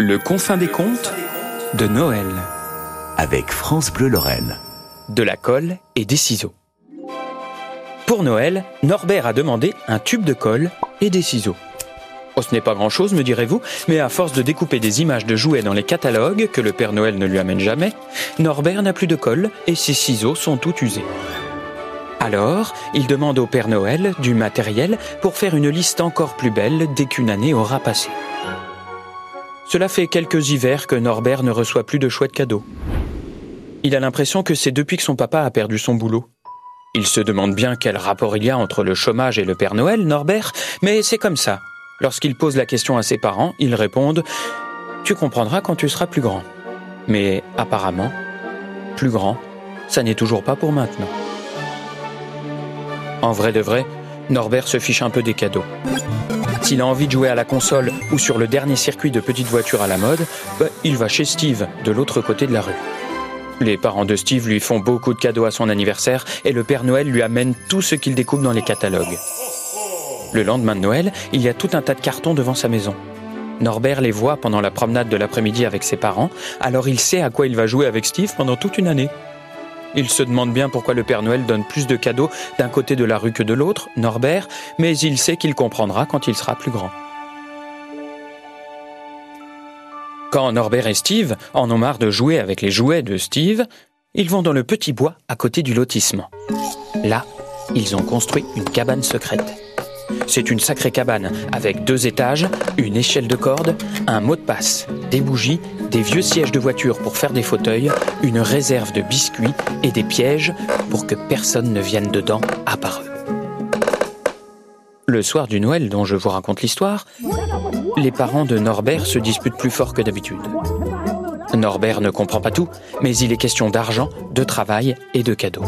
Le confin des contes de Noël. Avec France Bleu Lorraine. De la colle et des ciseaux. Pour Noël, Norbert a demandé un tube de colle et des ciseaux. Oh, ce n'est pas grand-chose, me direz-vous, mais à force de découper des images de jouets dans les catalogues que le Père Noël ne lui amène jamais, Norbert n'a plus de colle et ses ciseaux sont tout usés. Alors, il demande au Père Noël du matériel pour faire une liste encore plus belle dès qu'une année aura passé. Cela fait quelques hivers que Norbert ne reçoit plus de chouettes cadeaux. Il a l'impression que c'est depuis que son papa a perdu son boulot. Il se demande bien quel rapport il y a entre le chômage et le Père Noël, Norbert, mais c'est comme ça. Lorsqu'il pose la question à ses parents, ils répondent ⁇ Tu comprendras quand tu seras plus grand ⁇ Mais apparemment, plus grand, ça n'est toujours pas pour maintenant. En vrai de vrai, Norbert se fiche un peu des cadeaux. S'il a envie de jouer à la console ou sur le dernier circuit de petites voitures à la mode, bah, il va chez Steve, de l'autre côté de la rue. Les parents de Steve lui font beaucoup de cadeaux à son anniversaire et le Père Noël lui amène tout ce qu'il découpe dans les catalogues. Le lendemain de Noël, il y a tout un tas de cartons devant sa maison. Norbert les voit pendant la promenade de l'après-midi avec ses parents, alors il sait à quoi il va jouer avec Steve pendant toute une année. Il se demande bien pourquoi le Père Noël donne plus de cadeaux d'un côté de la rue que de l'autre, Norbert, mais il sait qu'il comprendra quand il sera plus grand. Quand Norbert et Steve en ont marre de jouer avec les jouets de Steve, ils vont dans le petit bois à côté du lotissement. Là, ils ont construit une cabane secrète. C'est une sacrée cabane avec deux étages, une échelle de corde, un mot de passe, des bougies, des vieux sièges de voiture pour faire des fauteuils, une réserve de biscuits et des pièges pour que personne ne vienne dedans à part eux. Le soir du Noël dont je vous raconte l'histoire, les parents de Norbert se disputent plus fort que d'habitude. Norbert ne comprend pas tout, mais il est question d'argent, de travail et de cadeaux.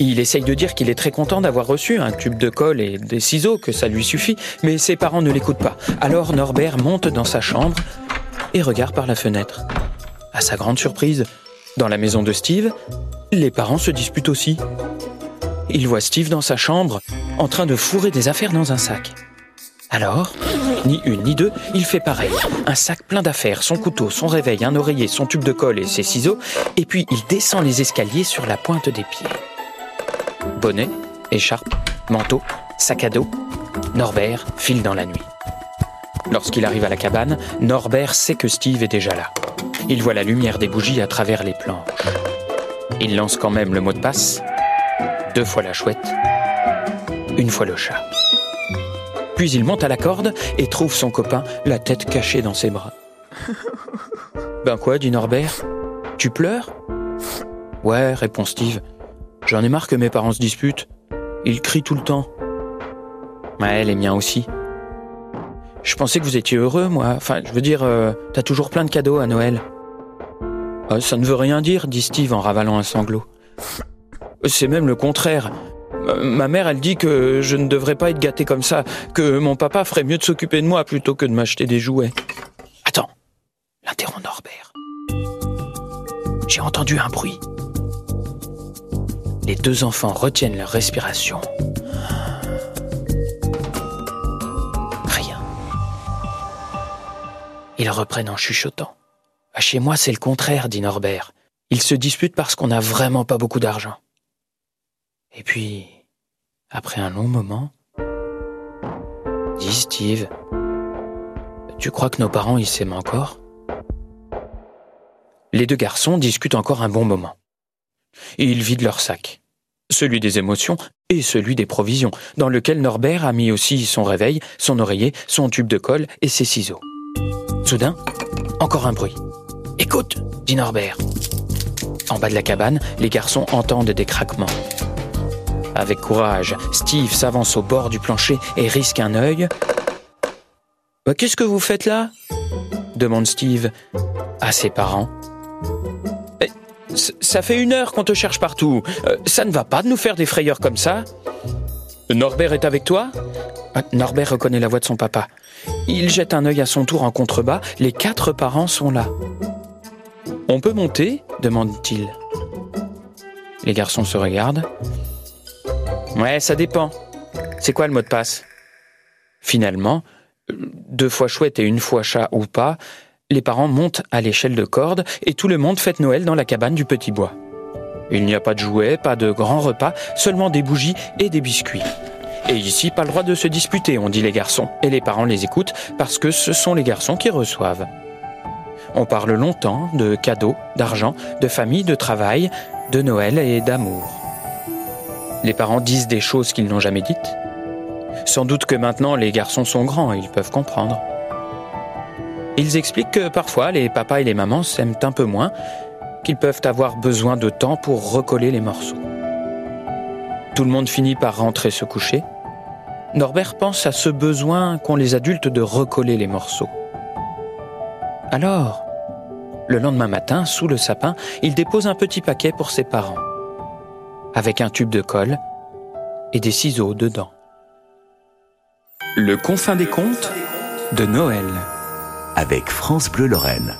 Il essaye de dire qu'il est très content d'avoir reçu un tube de colle et des ciseaux, que ça lui suffit, mais ses parents ne l'écoutent pas. Alors Norbert monte dans sa chambre et regarde par la fenêtre. À sa grande surprise, dans la maison de Steve, les parents se disputent aussi. Il voit Steve dans sa chambre, en train de fourrer des affaires dans un sac. Alors, ni une ni deux, il fait pareil. Un sac plein d'affaires, son couteau, son réveil, un oreiller, son tube de colle et ses ciseaux, et puis il descend les escaliers sur la pointe des pieds. Bonnet, écharpe, manteau, sac à dos, Norbert file dans la nuit. Lorsqu'il arrive à la cabane, Norbert sait que Steve est déjà là. Il voit la lumière des bougies à travers les planches. Il lance quand même le mot de passe. Deux fois la chouette, une fois le chat. Puis il monte à la corde et trouve son copain, la tête cachée dans ses bras. Ben quoi, dit Norbert? Tu pleures? Ouais, répond Steve. J'en ai marre que mes parents se disputent. Ils crient tout le temps. Ouais, les miens aussi. Je pensais que vous étiez heureux, moi. Enfin, je veux dire, euh, t'as toujours plein de cadeaux à Noël. Euh, ça ne veut rien dire, dit Steve en ravalant un sanglot. C'est même le contraire. Ma mère, elle dit que je ne devrais pas être gâté comme ça, que mon papa ferait mieux de s'occuper de moi plutôt que de m'acheter des jouets. Attends, l'interrompt Norbert. J'ai entendu un bruit. Les deux enfants retiennent leur respiration. Rien. Ils reprennent en chuchotant. Ah, chez moi, c'est le contraire, dit Norbert. Ils se disputent parce qu'on n'a vraiment pas beaucoup d'argent. Et puis, après un long moment, dit Steve, tu crois que nos parents, ils s'aiment encore? Les deux garçons discutent encore un bon moment. Ils vident leur sac, celui des émotions et celui des provisions, dans lequel Norbert a mis aussi son réveil, son oreiller, son tube de colle et ses ciseaux. Soudain, encore un bruit. Écoute, dit Norbert. En bas de la cabane, les garçons entendent des craquements. Avec courage, Steve s'avance au bord du plancher et risque un œil. Bah, qu'est-ce que vous faites là? demande Steve à ses parents. Ça fait une heure qu'on te cherche partout. Euh, ça ne va pas de nous faire des frayeurs comme ça. Norbert est avec toi? Ah, Norbert reconnaît la voix de son papa. Il jette un œil à son tour en contrebas. Les quatre parents sont là. On peut monter? demande-t-il. Les garçons se regardent. Ouais, ça dépend. C'est quoi le mot de passe? Finalement, deux fois chouette et une fois chat ou pas, les parents montent à l'échelle de corde et tout le monde fête Noël dans la cabane du petit bois. Il n'y a pas de jouets, pas de grands repas, seulement des bougies et des biscuits. Et ici, pas le droit de se disputer, ont dit les garçons, et les parents les écoutent parce que ce sont les garçons qui reçoivent. On parle longtemps de cadeaux, d'argent, de famille, de travail, de Noël et d'amour. Les parents disent des choses qu'ils n'ont jamais dites. Sans doute que maintenant les garçons sont grands, ils peuvent comprendre. Ils expliquent que parfois les papas et les mamans s'aiment un peu moins, qu'ils peuvent avoir besoin de temps pour recoller les morceaux. Tout le monde finit par rentrer se coucher. Norbert pense à ce besoin qu'ont les adultes de recoller les morceaux. Alors, le lendemain matin, sous le sapin, il dépose un petit paquet pour ses parents, avec un tube de colle et des ciseaux dedans. Le confin des contes de Noël avec France Bleu Lorraine.